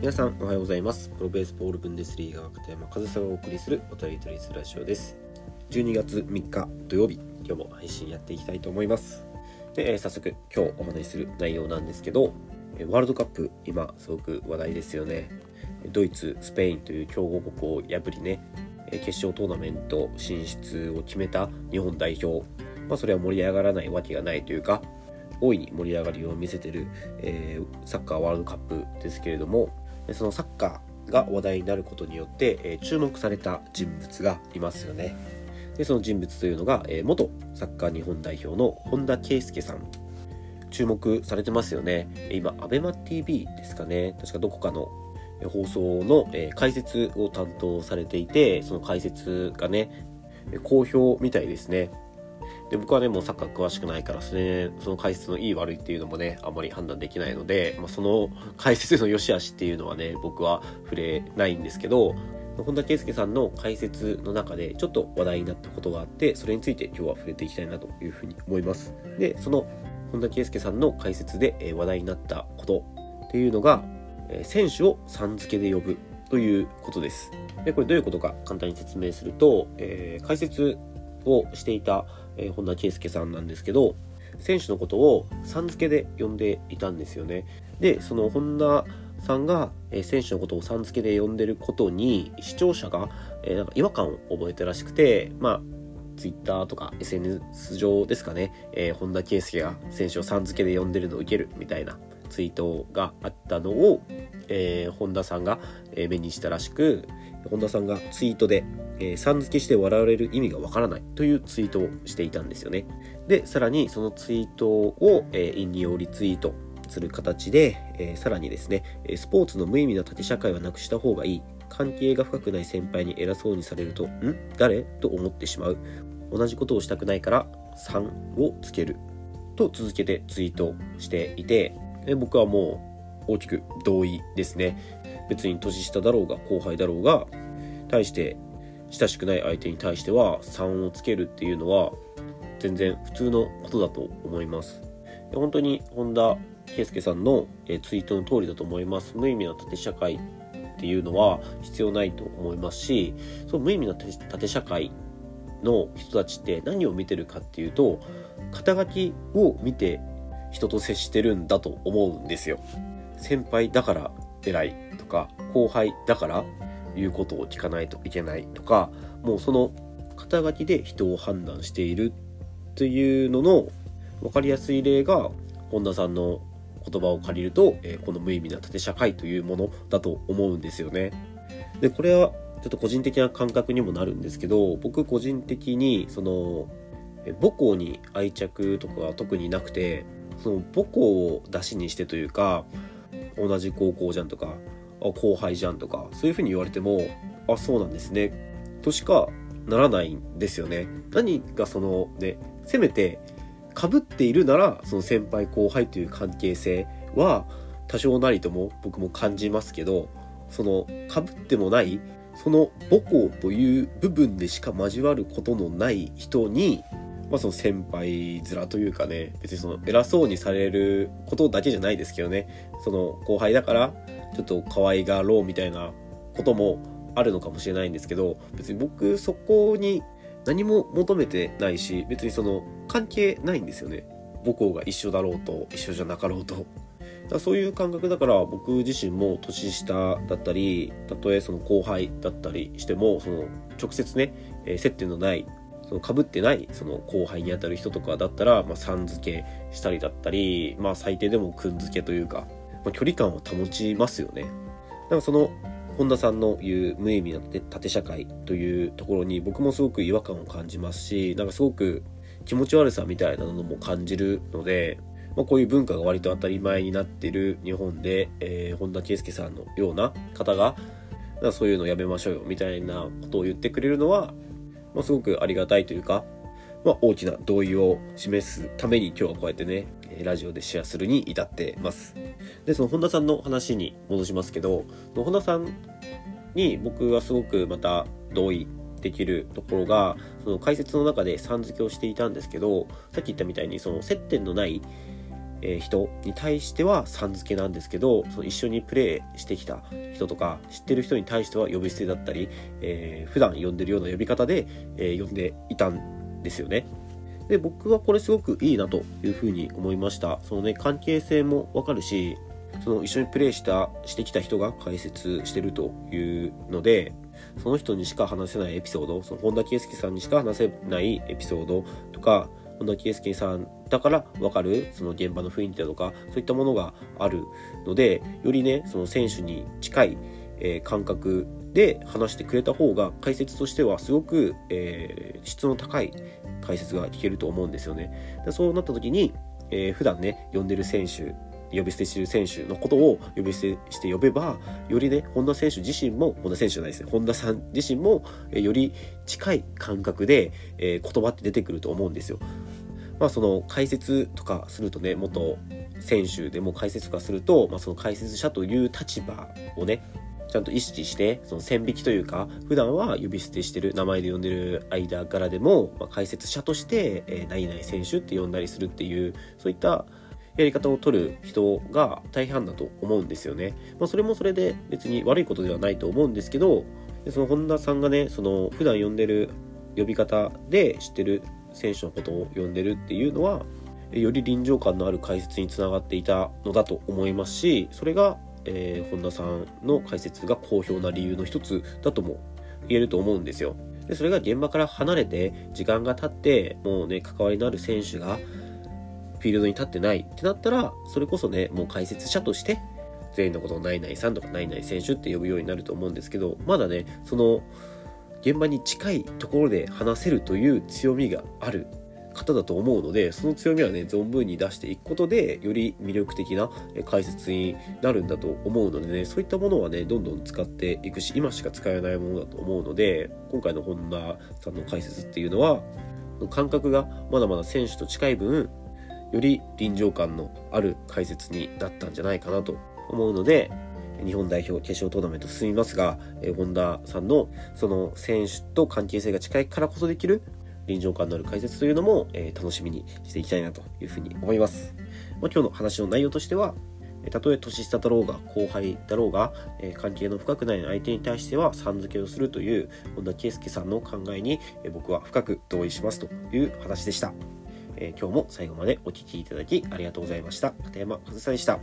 皆さんおはようございます。プロベースボールブンデスリーガー片山和沙がお送りするおたりとりすラジオです。12月3日土曜日今日も配信やっていきたいと思います。で、えー早速今日お話しする内容なんですけどワールドカップ今すごく話題ですよね。ドイツスペインという強豪国を破りね決勝トーナメント進出を決めた日本代表。まあそれは盛り上がらないわけがないというか大いに盛り上がりを見せてる、えーサッカーワールドカップですけれどもそのサッカーが話題になることによって、え注目された人物がいますよね。でその人物というのが、え元サッカー日本代表の本田圭佑さん。注目されてますよね。今 ABEMATV ですかね。確かどこかの放送の、え解説を担当されていてその解説がね好評みたいですね。で僕はねもうサッカー詳しくないからそれその解説のいい悪いっていうのもねあんまり判断できないので、まあ、その解説の良し悪しっていうのはね僕は触れないんですけど本田圭佑さんの解説の中でちょっと話題になったことがあってそれについて今日は触れていきたいなというふうに思います。でその本田圭佑さんの解説で話題になったことっていうのが選手をさん付けで呼ぶということです。でこれどういうことか簡単に説明すると、えー解説をしていた、えー本田圭佑さんなんですけど選手のことをさん付けで呼んでいたんですよね。でその本田さんが、えー選手のことをさん付けで呼んでることに視聴者が、えーなんか違和感を覚えたらしくてまあツイッターとか SNS 上ですかね、えー本田圭佑が選手をさん付けで呼んでるのを受けるみたいなツイートがあったのを、えー本田さんが、え目にしたらしく本田さんがツイートで、えーさん付けして笑われる意味がわからないというツイートをしていたんですよね。で、さらにそのツイートを、えー引用リツイートする形で、えーさらにですね、スポーツの無意味な縦社会はなくした方がいい。関係が深くない先輩に偉そうにされると、ん？誰？と思ってしまう。同じことをしたくないから3をつける。と続けてツイートしていて、僕はもう大きく同意ですね。別に年下だろうが後輩だろうが、対して親しくない相手に対しては3をつけるっていうのは全然普通のことだと思います。本当に本田圭佑さんのツイートの通りだと思います。無意味な縦社会っていうのは必要ないと思いますし、その無意味な縦社会の人たちって何を見てるかっていうと、肩書きを見て人と接してるんだと思うんですよ。先輩だから偉いか、後輩だから言うことを聞かないといけないとか、もうその肩書きで人を判断しているというのの分かりやすい例が本田さんの言葉を借りると、この無意味な縦社会というものだと思うんですよね。でこれはちょっと個人的な感覚にもなるんですけど僕個人的にその母校に愛着とかは特になくてその母校を出しにしてというか同じ高校じゃんとか後輩じゃんとかそういうふうに言われてもあそうなんですね。としかならないんですよね。何がそのねせめて被っているならその先輩後輩という関係性は多少なりとも僕も感じますけどその被ってもないその母校という部分でしか交わることのない人に、まあ、その先輩面というかね別にその偉そうにされることだけじゃないですけどね。その後輩だからちょっと可愛がろうみたいなこともあるのかもしれないんですけど別に僕そこに何も求めてないし別にその関係ないんですよね。母校が一緒だろうと一緒じゃなかろうと。だそういう感覚だから僕自身も年下だったりたとえその後輩だったりしてもその直接ね、えー接点のないその被ってないその後輩にあたる人とかだったら、まあ、さん付けしたりだったり、まあ、最低でもくん付けというか、まあ、距離感を保ちますよね。なんかその本田さんの言う無意味な縦社会というところに僕もすごく違和感を感じますしなんかすごく気持ち悪さみたいなのも感じるので、まあ、こういう文化が割と当たり前になってる日本で、えー本田圭佑さんのような方がなそういうのやめましょうよみたいなことを言ってくれるのは、まあ、すごくありがたいというか、まあ、大きな同意を示すために今日はこうやってねラジオでシェアするに至ってます。でその本田さんの話に戻しますけど本田さんに僕はすごくまた同意できるところがその解説の中でさん付けをしていたんですけどさっき言ったみたいにその接点のない人に対してはさん付けなんですけどその一緒にプレーしてきた人とか知ってる人に対しては呼び捨てだったり、えー、普段呼んでるような呼び方で、えー、呼んでいたんですよね。で僕はこれすごくいいなというふうに思いましたそのね関係性もわかるしその一緒にプレイしたしてきた人が解説してるというのでその人にしか話せないエピソードその本田圭佑さんにしか話せないエピソードとか本田圭佑さんだから分かるその現場の雰囲気だとかそういったものがあるのでよりねその選手に近い、えー、感覚で話してくれた方が解説としてはすごく、えー、質の高い解説が聞けると思うんですよね。でそうなった時に、えー、普段ね呼んでる選手呼び捨てしてる選手のことを呼び捨てして呼べば、よりね、本田選手自身も、本田選手じゃないですね、本田さん自身も、えより近い感覚で、えー、言葉って出てくると思うんですよ。まあその解説とかするとね、元選手でも解説とかすると、まあその解説者という立場をね、ちゃんと意識して、その線引きというか、普段は呼び捨てしてる、名前で呼んでる間柄でも、まあ、解説者として、えー、何々選手って呼んだりするっていう、そういったやり方を取る人が大半だと思うんですよね。まあ、それもそれで別に悪いことではないと思うんですけど、その本田さんがね、その普段呼んでる呼び方で知ってる選手のことを呼んでるっていうのは、より臨場感のある解説につながっていたのだと思いますし、それが、えー、本田さんの解説が好評な理由の一つだとも言えると思うんですよ。でそれが現場から離れて時間が経ってもうね関わりのある選手がフィールドに立ってないってなったら、それこそね、もう解説者として、全員のことをナイナイさんとかナイナイ選手って呼ぶようになると思うんですけど、まだね、その、現場に近いところで話せるという強みがある方だと思うので、その強みはね、存分に出していくことで、より魅力的な解説になるんだと思うのでね、そういったものはね、どんどん使っていくし、今しか使えないものだと思うので、今回の本田さんの解説っていうのは、感覚がまだまだ選手と近い分、より臨場感のある解説になったんじゃないかなと思うので、日本代表決勝トーナメント進みますが、え本田さんのその選手と関係性が近いからこそできる臨場感のある解説というのも、え楽しみにしていきたいなというふうに思います。まあ、今日の話の内容としては、たとえ年下だろうが後輩だろうが、え関係の深くない相手に対してはさん付けをするという本田圭佑さんの考えに、え僕は深く同意しますという話でした。えー、今日も最後までお聴きいただきありがとうございました。片山和沙でした。